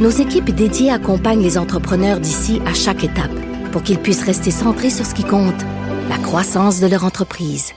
nos équipes dédiées accompagnent les entrepreneurs d'ici à chaque étape pour qu'ils puissent rester centrés sur ce qui compte, la croissance de leur entreprise.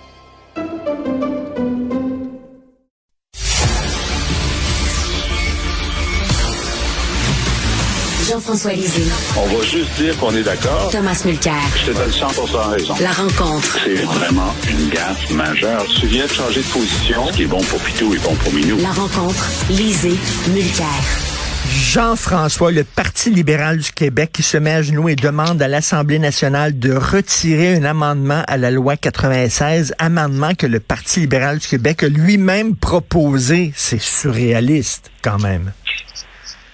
Jean-François Lisée. On va juste dire qu'on est d'accord. Thomas Mulcair. Je te donne 100 raison. La rencontre. C'est vraiment une gaffe majeure. Tu viens de changer de position. Ce qui est bon pour Pitou est bon pour Minou. La rencontre. Lisée. Mulcair. Jean-François, le Parti libéral du Québec qui se met à genoux et demande à l'Assemblée nationale de retirer un amendement à la loi 96, amendement que le Parti libéral du Québec a lui-même proposé. C'est surréaliste quand même.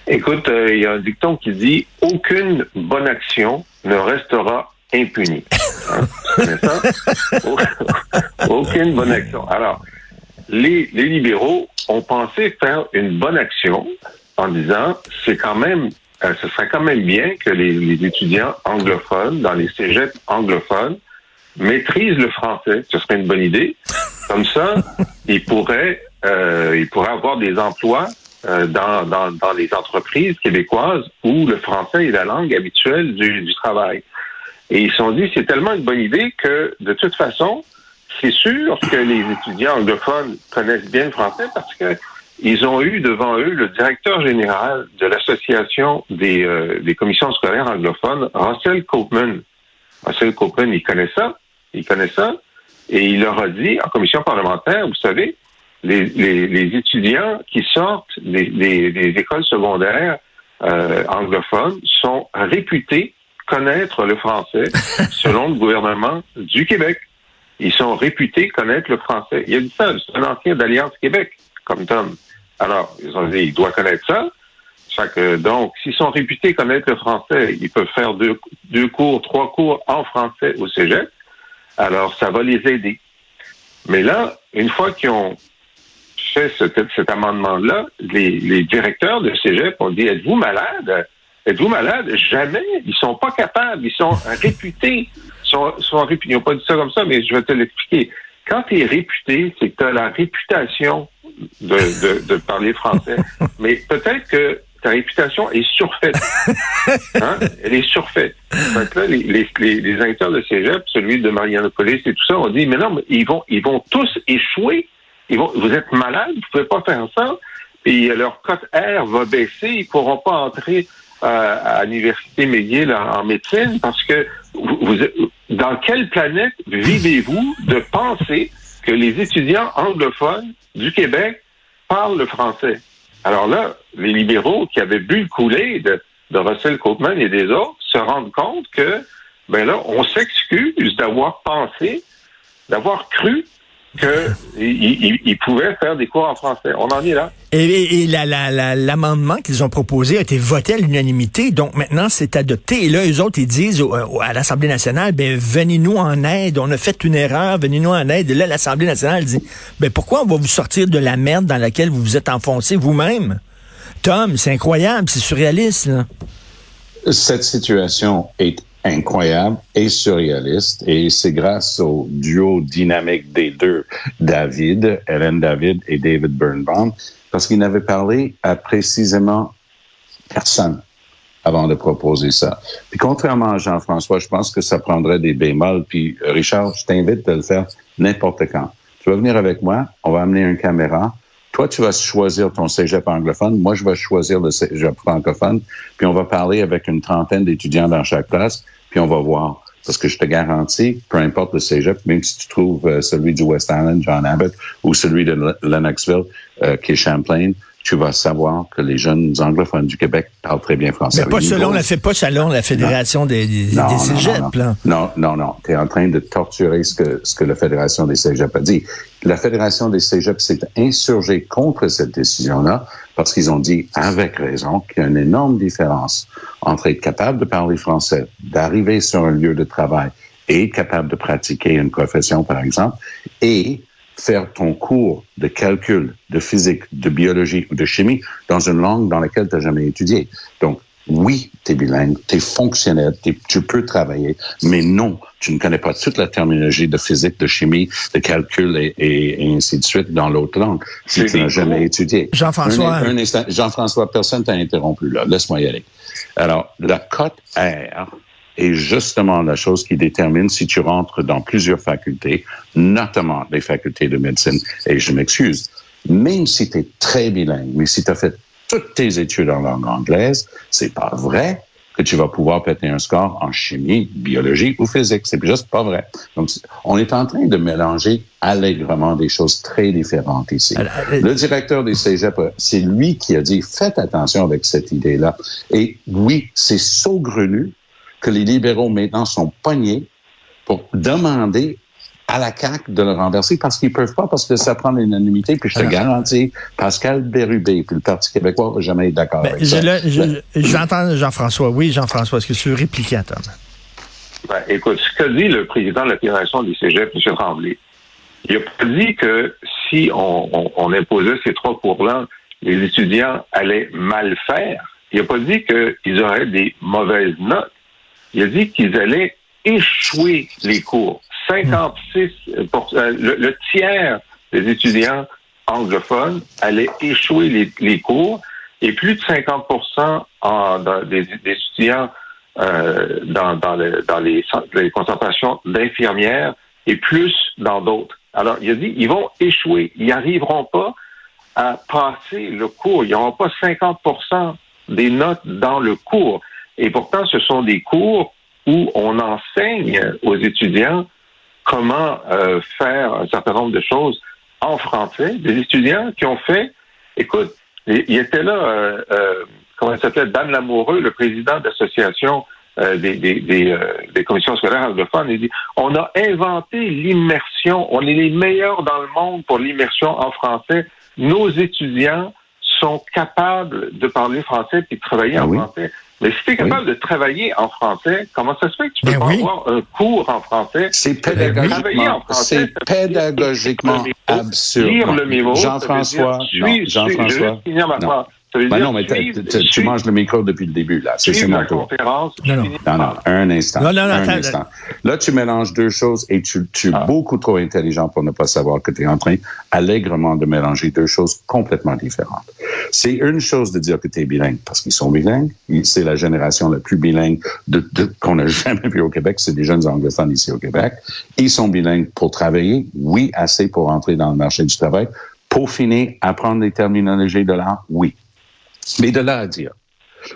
Écoute, euh, il y a un dicton qui dit aucune bonne action ne restera impunie. Hein? Aucune bonne action. Alors, les, les libéraux ont pensé faire une bonne action en disant c'est quand même euh, ce serait quand même bien que les, les, étudiants anglophones dans les cégeps anglophones maîtrisent le français. Ce serait une bonne idée. Comme ça, ils pourraient euh, ils pourraient avoir des emplois euh, dans, dans, dans, les entreprises québécoises où le français est la langue habituelle du, du travail. Et ils se sont dit, c'est tellement une bonne idée que, de toute façon, c'est sûr que les étudiants anglophones connaissent bien le français parce que ils ont eu devant eux le directeur général de l'association des, euh, des commissions scolaires anglophones, Russell Copeman. Russell Copeman, il connaît ça, il connaît ça, et il leur a dit en commission parlementaire, vous savez, les, les, les étudiants qui sortent des, des, des écoles secondaires euh, anglophones sont réputés connaître le français selon le gouvernement du Québec. Ils sont réputés connaître le français. Il y a dit ça, c'est un ancien d'Alliance Québec, comme Tom. Alors, ils ont dit, il doit connaître ça. donc, s'ils sont réputés connaître le français, ils peuvent faire deux, cours, trois cours en français au cégep. Alors, ça va les aider. Mais là, une fois qu'ils ont fait cet, amendement-là, les, les, directeurs de cégep ont dit, êtes-vous malade? Êtes-vous malade? Jamais. Ils sont pas capables. Ils sont réputés. Ils sont, sont réputés. Ils n'ont pas dit ça comme ça, mais je vais te l'expliquer. Quand tu es réputé, c'est que tu as la réputation de, de, de parler français. Mais peut-être que ta réputation est surfaite. Hein? Elle est surfaite. Donc là, les, les, les, acteurs de cégep, celui de Marianopolis et tout ça, ont dit, mais non, mais ils vont, ils vont tous échouer. Ils vont, vous êtes malades, vous pouvez pas faire ça. Puis leur cote R va baisser, ils pourront pas entrer euh, à l'université McGill en, en, médecine parce que vous, vous, dans quelle planète vivez-vous de penser que les étudiants anglophones du Québec parlent le français. Alors là, les libéraux qui avaient bu le coulé de, de Russell Copeman et des autres se rendent compte que, ben là, on s'excuse d'avoir pensé, d'avoir cru qu'ils il, pouvaient faire des cours en français. On en est là. Et, et l'amendement la, la, qu'ils ont proposé a été voté à l'unanimité, donc maintenant c'est adopté. Et là, eux autres, ils disent au, à l'Assemblée nationale, ben venez-nous en aide, on a fait une erreur, venez-nous en aide. Et là, l'Assemblée nationale dit, ben pourquoi on va vous sortir de la merde dans laquelle vous vous êtes enfoncé vous-même? Tom, c'est incroyable, c'est surréaliste. Là. Cette situation est incroyable et surréaliste. Et c'est grâce au duo dynamique des deux, David, Hélène David et David Birnbaum, parce qu'ils n'avaient parlé à précisément personne avant de proposer ça. Puis contrairement à Jean-François, je pense que ça prendrait des bémols. Puis Richard, je t'invite à le faire n'importe quand. Tu vas venir avec moi, on va amener une caméra. Toi, tu vas choisir ton cégep anglophone. Moi, je vais choisir le cégep francophone. Puis on va parler avec une trentaine d'étudiants dans chaque classe. Puis on va voir. Parce que je te garantis, peu importe le cégep, même si tu trouves euh, celui du West Island, John Abbott, ou celui de Lennoxville, euh, qui est Champlain, tu vas savoir que les jeunes anglophones du Québec parlent très bien français. Mais pas selon, la, pas selon la Fédération des, des, non, cégeps. Non, non, non, non. Tu es en train de torturer ce que, ce que la Fédération des cégeps a dit. La Fédération des cégeps s'est insurgée contre cette décision-là parce qu'ils ont dit, avec raison, qu'il y a une énorme différence entre être capable de parler français, d'arriver sur un lieu de travail et être capable de pratiquer une profession, par exemple, et faire ton cours de calcul, de physique, de biologie ou de chimie dans une langue dans laquelle tu n'as jamais étudié. Donc, oui, tu es bilingue, tu es fonctionnel, tu peux travailler, mais non, tu ne connais pas toute la terminologie de physique, de chimie, de calcul et, ainsi de suite dans l'autre langue si tu n'as jamais étudié. Jean-François. Jean-François, personne t'a interrompu là. Laisse-moi y aller. Alors, la cote R est justement la chose qui détermine si tu rentres dans plusieurs facultés, notamment les facultés de médecine. Et je m'excuse, même si tu es très bilingue, mais si tu as fait toutes tes études en langue anglaise, c'est pas vrai que tu vas pouvoir péter un score en chimie, biologie ou physique. C'est juste pas vrai. Donc, on est en train de mélanger allègrement des choses très différentes ici. Le directeur des cégep, c'est lui qui a dit, faites attention avec cette idée-là. Et oui, c'est saugrenu que les libéraux maintenant sont pognés pour demander à la CAQ de le renverser parce qu'ils peuvent pas, parce que ça prend l'unanimité. Puis je te garantis, Pascal Bérubé puis le Parti québécois va jamais être d'accord ben, avec ça. J'entends Jean-François. Oui, Jean-François, est-ce que tu veux répliquer à Tom? Ben, écoute, ce que dit le président de la Fédération des cégeps, M. Tremblay, il n'a pas dit que si on, imposait ces trois cours-là, les étudiants allaient mal faire. Il n'a pas dit qu'ils auraient des mauvaises notes. Il a dit qu'ils allaient échouer les cours. 56 euh, le, tiers des étudiants anglophones allaient échouer les, cours et plus de 50 en, des, étudiants euh, dans, dans, les, les concentrations d'infirmières et plus dans d'autres. Alors, il a dit, ils vont échouer. Ils n'arriveront pas à passer le cours. Ils n'auront pas 50% des notes dans le cours. Et pourtant, ce sont des cours où on enseigne aux étudiants comment euh, faire un certain nombre de choses en français. Des étudiants qui ont fait, écoute, il était là, euh, euh, comment il s'appelait, Dan Lamoureux, le président de l'association des, des, des, commissions scolaires anglophones. Il dit, on a inventé l'immersion. On est les meilleurs dans le monde pour l'immersion en français. Nos étudiants sont capables de parler français et de travailler ah en français. Mais si tu es capable de travailler en français, comment ça se fait que tu peux ben pas avoir un cours en français? C'est pédagogiquement, c'est pédagogiquement absurde. Jean-François, Jean-François. Ben non, mais tu manges le micro depuis le début, là. C'est mon tour. Non, non. non, un instant. Non, non, un instant. Là, tu mélanges deux choses et tu, tu es ah. beaucoup trop intelligent pour ne pas savoir que tu es en train allègrement de mélanger deux choses complètement différentes. C'est une chose de dire que tu es bilingue parce qu'ils sont bilingues. C'est la génération la plus bilingue de, de, qu'on a jamais vue au Québec. C'est des jeunes anglophones ici au Québec. Ils sont bilingues pour travailler. Oui, assez pour entrer dans le marché du travail. Pour finir, apprendre les terminologies de l'art, oui. Mais de là à dire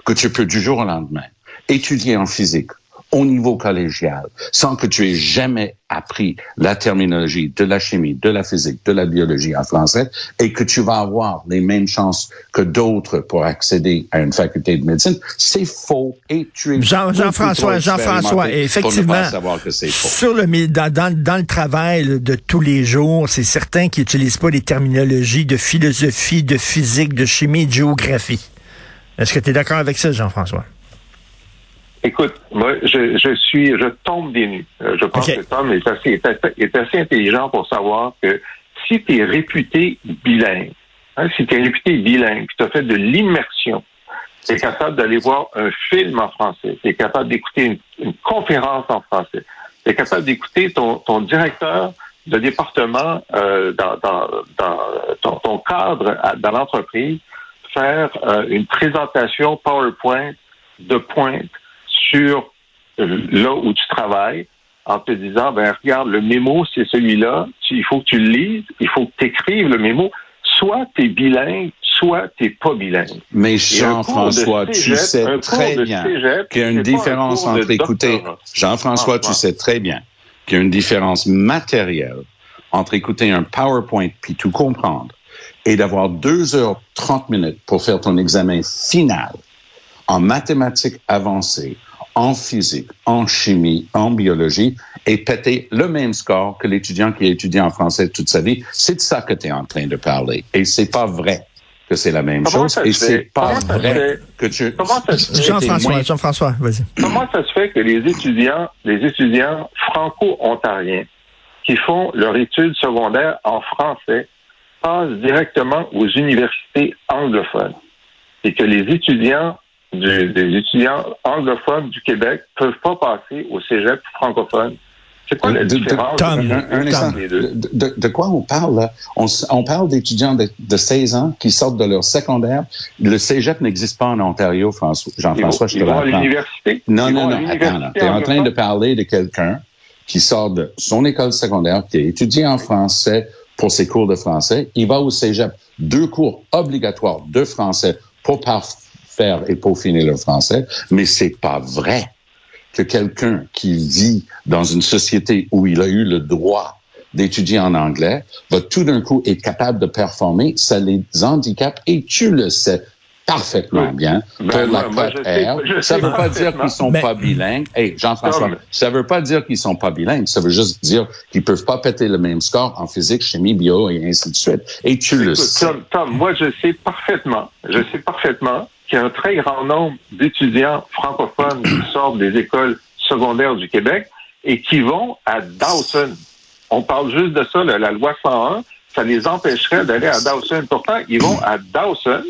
que tu peux du jour au lendemain étudier en physique au niveau collégial sans que tu aies jamais appris la terminologie de la chimie, de la physique, de la biologie en français et que tu vas avoir les mêmes chances que d'autres pour accéder à une faculté de médecine, c'est faux et tu es Jean, Jean-François, Jean-François, effectivement, sur le dans, dans, dans, le travail de tous les jours, c'est certain qu'ils n'utilisent pas les terminologies de philosophie, de physique, de chimie, de géographie. Est-ce que tu es d'accord avec ça, Jean-François? Écoute, moi, je, je suis, je tombe des nues. Euh, je pense que Tom est assez, est assez intelligent pour savoir que si tu es réputé bilingue, hein, si tu es réputé bilingue, tu as fait de l'immersion, tu es capable d'aller voir un film en français, tu es capable d'écouter une, conférence en français, tu es capable d'écouter ton, ton directeur de département euh, dans, dans, dans ton, ton, cadre dans l'entreprise faire euh, une présentation PowerPoint de pointe sur euh, là où tu travailles en te disant, ben regarde, le mémo, c'est celui-là, il faut que tu le lises, il faut que tu écrives le mémo. Soit tu es bilingue, soit tu n'es pas bilingue. Mais Jean-François, tu sais très bien qu'il y a une différence entre écouter... Jean-François, tu sais très bien qu'il y a une différence matérielle entre écouter un PowerPoint puis tout comprendre et d'avoir deux heures 30 minutes pour faire ton examen final en mathématiques avancées, en physique, en chimie, en biologie, et péter le même score que l'étudiant qui a étudié en français toute sa vie, c'est de ça que tu es en train de parler. Et c'est pas vrai que c'est la même Comment chose. Et c'est pas Comment ça se vrai fait? que tu... Jean-François, moins- Jean-François, vas-y. Comment ça se fait que les étudiants, les étudiants franco-ontariens qui font leur étude secondaire en français passent directement aux universités anglophones et que les étudiants du- des étudiants anglophones du Québec peuvent pas passer au cégep francophone? C'est quoi la De- de- différence entre Un, un instant. De, de- de quoi on parle là? On, parle d'étudiants de, de 16 ans qui sortent de leur secondaire. Le cégep n'existe pas en Ontario, Jean-François, je te l'apprends. l'université? Non, Ils non, non, attends, l'université tu es en train de parler de quelqu'un qui sort de son école secondaire, qui a étudié en français pour ses cours de français. Il va au cégep. Deux cours obligatoires de français pour parfaire et peaufiner le français, mais c'est pas vrai que quelqu'un qui vit dans une société où il a eu le droit d'étudier en anglais va tout d'un coup être capable de performer, ça les handicape et tu le sais parfaitement Oui. bien. Ben, pour la moi- cote sais- ça sais veut pas dire qu'ils sont Mais- pas bilingues. Hey, Jean-François, ça veut pas dire qu'ils sont pas bilingues. Ça veut juste dire qu'ils peuvent pas péter le même score en physique, chimie, bio et ainsi de suite. Et tu le sais. Tom, Tom, moi, je sais parfaitement, je sais parfaitement qu'il y a un très grand nombre d'étudiants francophones qui sortent des écoles secondaires du Québec et qui vont à Dawson. On parle juste de ça, la loi 101, ça les empêcherait d'aller à Dawson. Pourtant, ils vont à Dawson,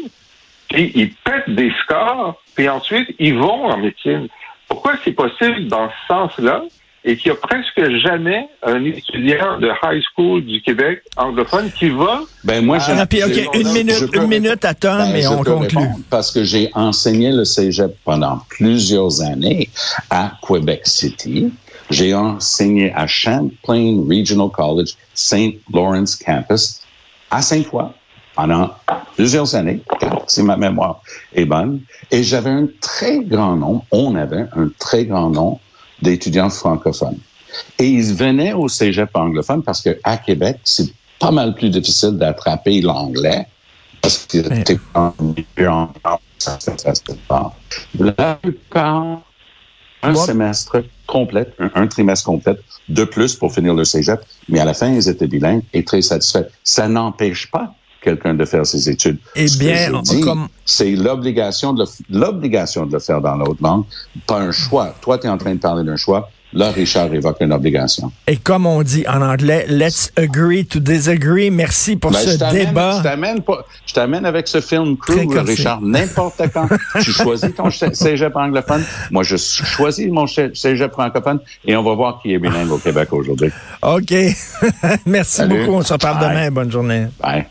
puis ils pètent des scores, puis ensuite, ils vont en médecine. Pourquoi c'est possible dans ce sens-là? Et qu'il y a presque jamais un étudiant de high school du Québec anglophone qui va Ben moi, je, Ah, puis, OK, je- une minute, une minute à Tom Ben, je on conclut. Parce que j'ai enseigné le cégep pendant plusieurs années à Quebec City. J'ai enseigné à Champlain Regional College, St. Lawrence Campus, à Sainte-Foy, pendant plusieurs années, si ma mémoire est bonne. Et j'avais un très grand nombre, on avait un très grand nombre d'étudiants francophones. Et ils venaient au cégep anglophone parce que à Québec, c'est pas mal plus difficile d'attraper l'anglais parce que Ouais. t'es en milieu en ça. La plupart, un semestre complet, un, un trimestre complet de plus pour finir le cégep, mais à la fin, ils étaient bilingues et très satisfaits. Ça n'empêche pas quelqu'un de faire ses études. Eh Ce bien, comme- c'est l'obligation de, le- l'obligation de le faire dans l'autre langue, pas un choix. Toi, tu es en train de parler d'un choix. Là, Richard évoque une obligation. Et comme on dit en anglais, let's agree to disagree. Merci pour Ben, ce je débat. Je t'amène, pas- je t'amène avec ce film Crew. Richard, n'importe quand. tu choisis ton cé- cégep anglophone. Moi, je choisis mon cé- cégep francophone et on va voir qui est bilingue au Québec aujourd'hui. OK. Merci Salut. beaucoup. On se reparle demain. Bonne journée. Bye.